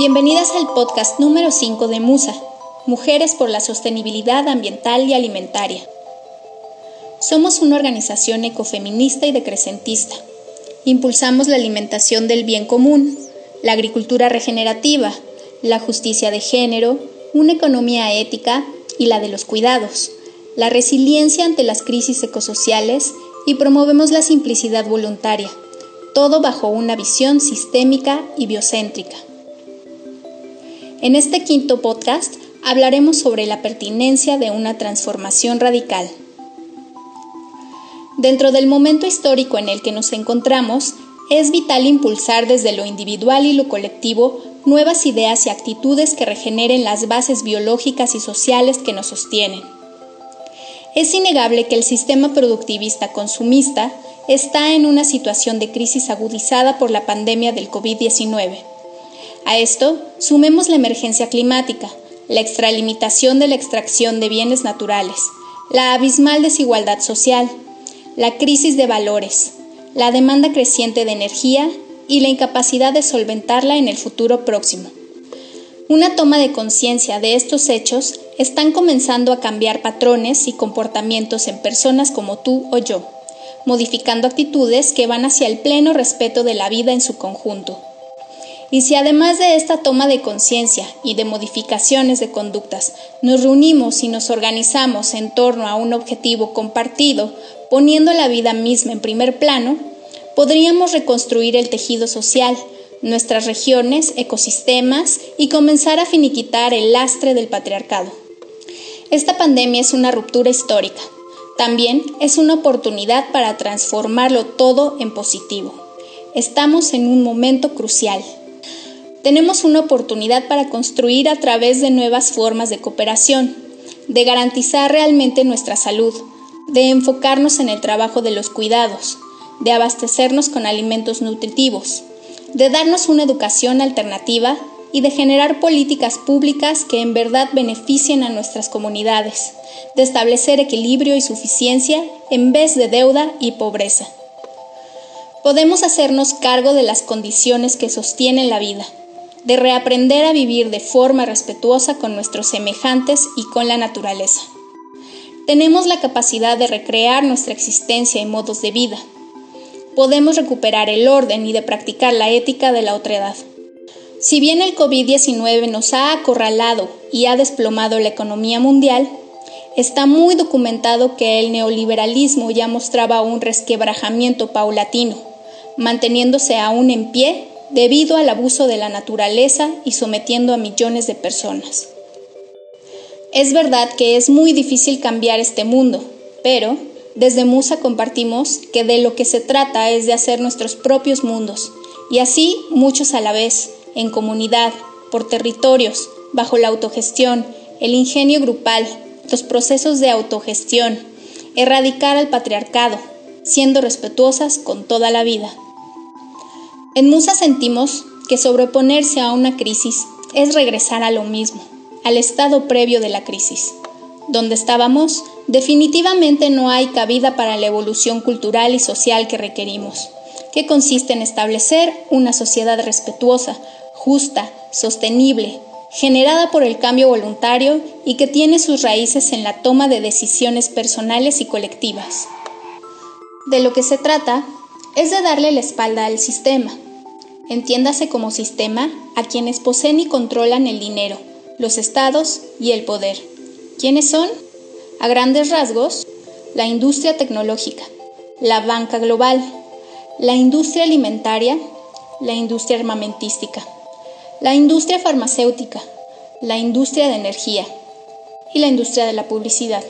Bienvenidas al podcast número 5 de Musa, Mujeres por la Sostenibilidad Ambiental y Alimentaria. Somos una organización ecofeminista y decrecentista. Impulsamos la alimentación del bien común, la agricultura regenerativa, la justicia de género, una economía ética y la de los cuidados, la resiliencia ante las crisis ecosociales y promovemos la simplicidad voluntaria, todo bajo una visión sistémica y biocéntrica. En este quinto podcast hablaremos sobre la pertinencia de una transformación radical. Dentro del momento histórico en el que nos encontramos, es vital impulsar desde lo individual y lo colectivo nuevas ideas y actitudes que regeneren las bases biológicas y sociales que nos sostienen. Es innegable que el sistema productivista consumista está en una situación de crisis agudizada por la pandemia del COVID-19 a esto, sumemos la emergencia climática, la extralimitación de la extracción de bienes naturales, la abismal desigualdad social, la crisis de valores, la demanda creciente de energía y la incapacidad de solventarla en el futuro próximo. Una toma de conciencia de estos hechos están comenzando a cambiar patrones y comportamientos en personas como tú o yo, modificando actitudes que van hacia el pleno respeto de la vida en su conjunto. Y si además de esta toma de conciencia y de modificaciones de conductas nos reunimos y nos organizamos en torno a un objetivo compartido, poniendo la vida misma en primer plano, podríamos reconstruir el tejido social, nuestras regiones, ecosistemas y comenzar a finiquitar el lastre del patriarcado. Esta pandemia es una ruptura histórica. También es una oportunidad para transformarlo todo en positivo. Estamos en un momento crucial tenemos una oportunidad para construir a través de nuevas formas de cooperación, de garantizar realmente nuestra salud, de enfocarnos en el trabajo de los cuidados, de abastecernos con alimentos nutritivos, de darnos una educación alternativa y de generar políticas públicas que en verdad beneficien a nuestras comunidades, de establecer equilibrio y suficiencia en vez de deuda y pobreza. Podemos hacernos cargo de las condiciones que sostienen la vida de reaprender a vivir de forma respetuosa con nuestros semejantes y con la naturaleza. Tenemos la capacidad de recrear nuestra existencia y modos de vida. Podemos recuperar el orden y de practicar la ética de la otredad. Si bien el COVID-19 nos ha acorralado y ha desplomado la economía mundial, está muy documentado que el neoliberalismo ya mostraba un resquebrajamiento paulatino, manteniéndose aún en pie debido al abuso de la naturaleza y sometiendo a millones de personas. Es verdad que es muy difícil cambiar este mundo, pero desde Musa compartimos que de lo que se trata es de hacer nuestros propios mundos, y así muchos a la vez, en comunidad, por territorios, bajo la autogestión, el ingenio grupal, los procesos de autogestión, erradicar al patriarcado, siendo respetuosas con toda la vida. En Musa sentimos que sobreponerse a una crisis es regresar a lo mismo, al estado previo de la crisis. Donde estábamos, definitivamente no hay cabida para la evolución cultural y social que requerimos, que consiste en establecer una sociedad respetuosa, justa, sostenible, generada por el cambio voluntario y que tiene sus raíces en la toma de decisiones personales y colectivas. De lo que se trata es de darle la espalda al sistema. Entiéndase como sistema a quienes poseen y controlan el dinero, los estados y el poder. ¿Quiénes son? A grandes rasgos, la industria tecnológica, la banca global, la industria alimentaria, la industria armamentística, la industria farmacéutica, la industria de energía y la industria de la publicidad.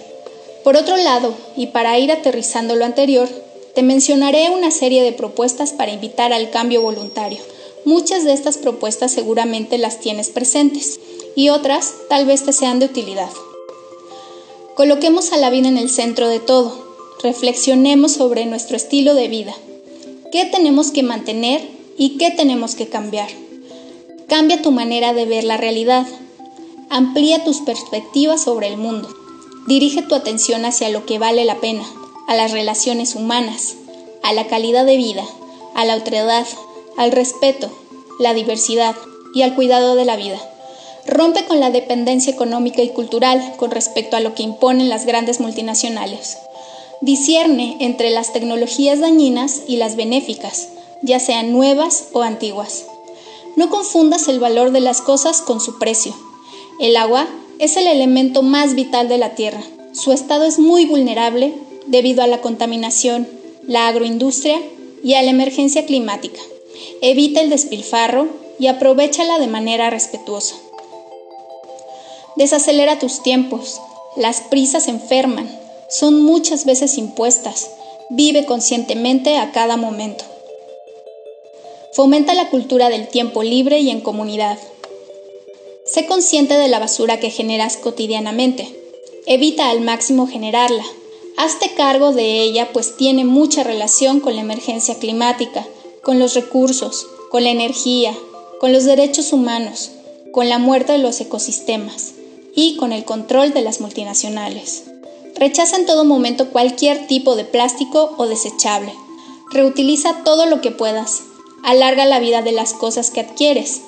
Por otro lado, y para ir aterrizando lo anterior, te mencionaré una serie de propuestas para invitar al cambio voluntario. Muchas de estas propuestas seguramente las tienes presentes y otras tal vez te sean de utilidad. Coloquemos a la vida en el centro de todo. Reflexionemos sobre nuestro estilo de vida. ¿Qué tenemos que mantener y qué tenemos que cambiar? Cambia tu manera de ver la realidad. Amplía tus perspectivas sobre el mundo. Dirige tu atención hacia lo que vale la pena a las relaciones humanas, a la calidad de vida, a la otredad, al respeto, la diversidad, y al cuidado de la vida. Rompe con la dependencia económica y cultural con respecto a lo que imponen las grandes multinacionales. Discierne entre las tecnologías dañinas y las benéficas, ya sean nuevas o antiguas. No confundas el valor de las cosas con su precio. El agua es el elemento más vital de la Tierra. Su estado es muy vulnerable debido a la contaminación, la agroindustria y a la emergencia climática. Evita el despilfarro y aprovechala de manera respetuosa. Desacelera tus tiempos. Las prisas enferman. Son muchas veces impuestas. Vive conscientemente a cada momento. Fomenta la cultura del tiempo libre y en comunidad. Sé consciente de la basura que generas cotidianamente. Evita al máximo generarla. Hazte cargo de ella pues tiene mucha relación con la emergencia climática, con los recursos, con la energía, con los derechos humanos, con la muerte de los ecosistemas y con el control de las multinacionales. Rechaza en todo momento cualquier tipo de plástico o desechable. Reutiliza todo lo que puedas. Alarga la vida de las cosas que adquieres.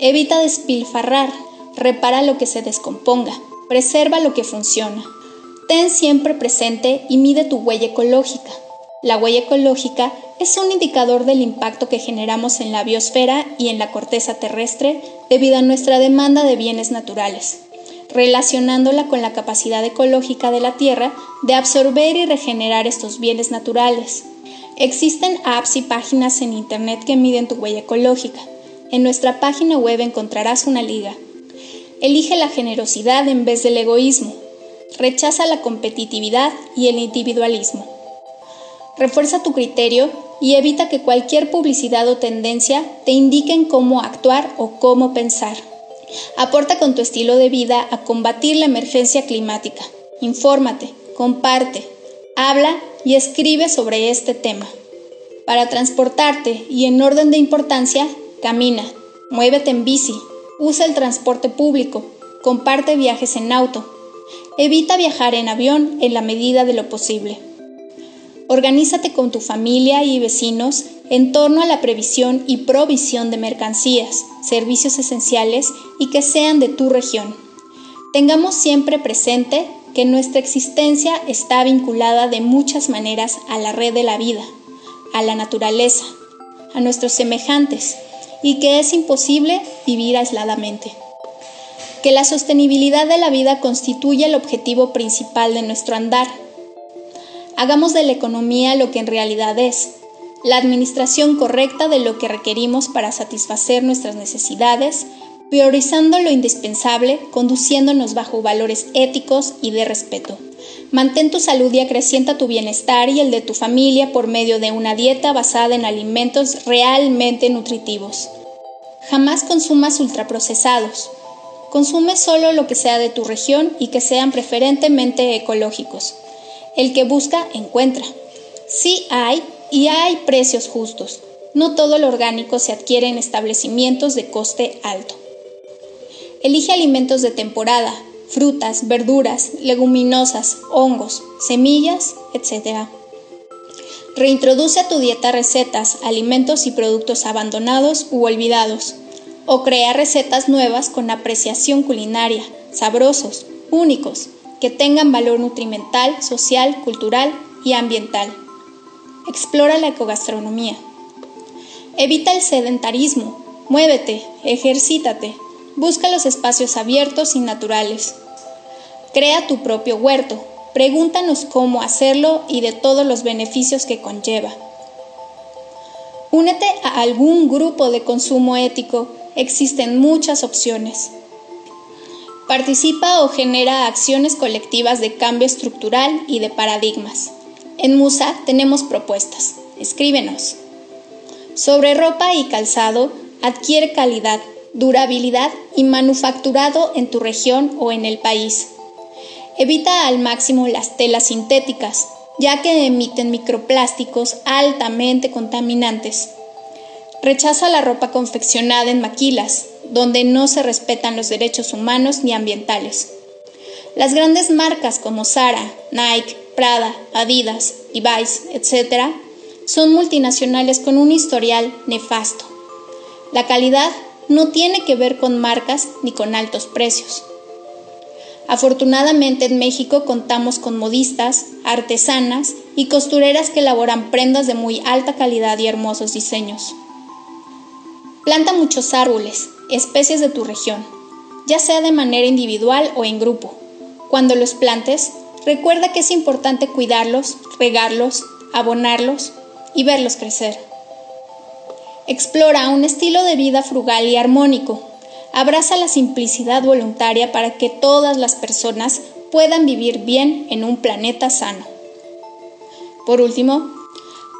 Evita despilfarrar, repara lo que se descomponga, preserva lo que funciona. Ten siempre presente y mide tu huella ecológica. La huella ecológica es un indicador del impacto que generamos en la biosfera y en la corteza terrestre debido a nuestra demanda de bienes naturales, relacionándola con la capacidad ecológica de la Tierra de absorber y regenerar estos bienes naturales. Existen apps y páginas en Internet que miden tu huella ecológica. En nuestra página web encontrarás una liga. Elige la generosidad en vez del egoísmo. Rechaza la competitividad y el individualismo. Refuerza tu criterio y evita que cualquier publicidad o tendencia te indiquen cómo actuar o cómo pensar. Aporta con tu estilo de vida a combatir la emergencia climática. Infórmate, comparte, habla y escribe sobre este tema. Para transportarte y en orden de importancia, Camina, muévete en bici, usa el transporte público, comparte viajes en auto. Evita viajar en avión en la medida de lo posible. Organízate con tu familia y vecinos en torno a la previsión y provisión de mercancías, servicios esenciales y que sean de tu región. Tengamos siempre presente que nuestra existencia está vinculada de muchas maneras a la red de la vida, a la naturaleza, a nuestros semejantes y que es imposible vivir aisladamente. Que la sostenibilidad de la vida constituye el objetivo principal de nuestro andar. Hagamos de la economía lo que en realidad es, la administración correcta de lo que requerimos para satisfacer nuestras necesidades, priorizando lo indispensable, conduciéndonos bajo valores éticos y de respeto. Mantén tu salud y acrecienta tu bienestar y el de tu familia por medio de una dieta basada en alimentos realmente nutritivos. Jamás consumas ultraprocesados. Consume solo lo que sea de tu región y que sean preferentemente ecológicos. El que busca, encuentra. Sí hay y hay precios justos. No todo lo orgánico se adquiere en establecimientos de coste alto. Elige alimentos de temporada, frutas, verduras, leguminosas, hongos, semillas, etc. Reintroduce a tu dieta recetas, alimentos y productos abandonados u olvidados. O crea recetas nuevas con apreciación culinaria, sabrosos, únicos, que tengan valor nutrimental, social, cultural y ambiental. Explora la ecogastronomía. Evita el sedentarismo. Muévete, ejercítate, Busca los espacios abiertos y naturales. Crea tu propio huerto. Pregúntanos cómo hacerlo y de todos los beneficios que conlleva. Únete a algún grupo de consumo ético. Existen muchas opciones. Participa o genera acciones colectivas de cambio estructural y de paradigmas. En Musa tenemos propuestas. Escríbenos. Sobre ropa y calzado, adquiere calidad, durabilidad y manufacturado en tu región o en el país. Evita al máximo las telas sintéticas, ya que emiten microplásticos altamente contaminantes. Rechaza la ropa confeccionada en maquilas, donde no se respetan los derechos humanos ni ambientales. Las grandes marcas como Zara, Nike, Prada, Adidas, Levi's, etc., son multinacionales con un historial nefasto. La calidad no tiene que ver con marcas ni con altos precios. Afortunadamente en México contamos con modistas, artesanas y costureras que elaboran prendas de muy alta calidad y hermosos diseños. Planta muchos árboles, especies de tu región, ya sea de manera individual o en grupo. Cuando los plantes, recuerda que es importante cuidarlos, regarlos, abonarlos y verlos crecer. Explora un estilo de vida frugal y armónico. Abraza la simplicidad voluntaria para que todas las personas puedan vivir bien en un planeta sano. Por último,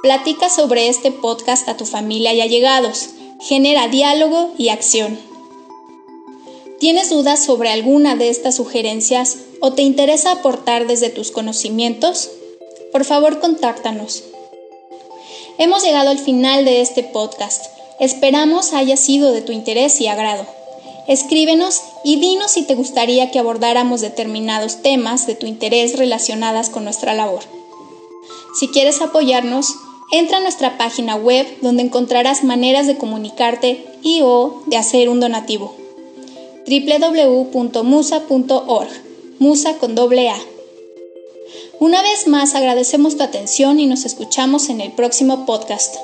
platica sobre este podcast a tu familia y allegados. Genera diálogo y acción. ¿Tienes dudas sobre alguna de estas sugerencias o te interesa aportar desde tus conocimientos? Por favor, contáctanos. Hemos llegado al final de este podcast. Esperamos haya sido de tu interés y agrado. Escríbenos y dinos si te gustaría que abordáramos determinados temas de tu interés relacionadas con nuestra labor. Si quieres apoyarnos, entra a nuestra página web donde encontrarás maneras de comunicarte y o de hacer un donativo. www.musa.org, musa con doble A. Una vez más agradecemos tu atención y nos escuchamos en el próximo podcast.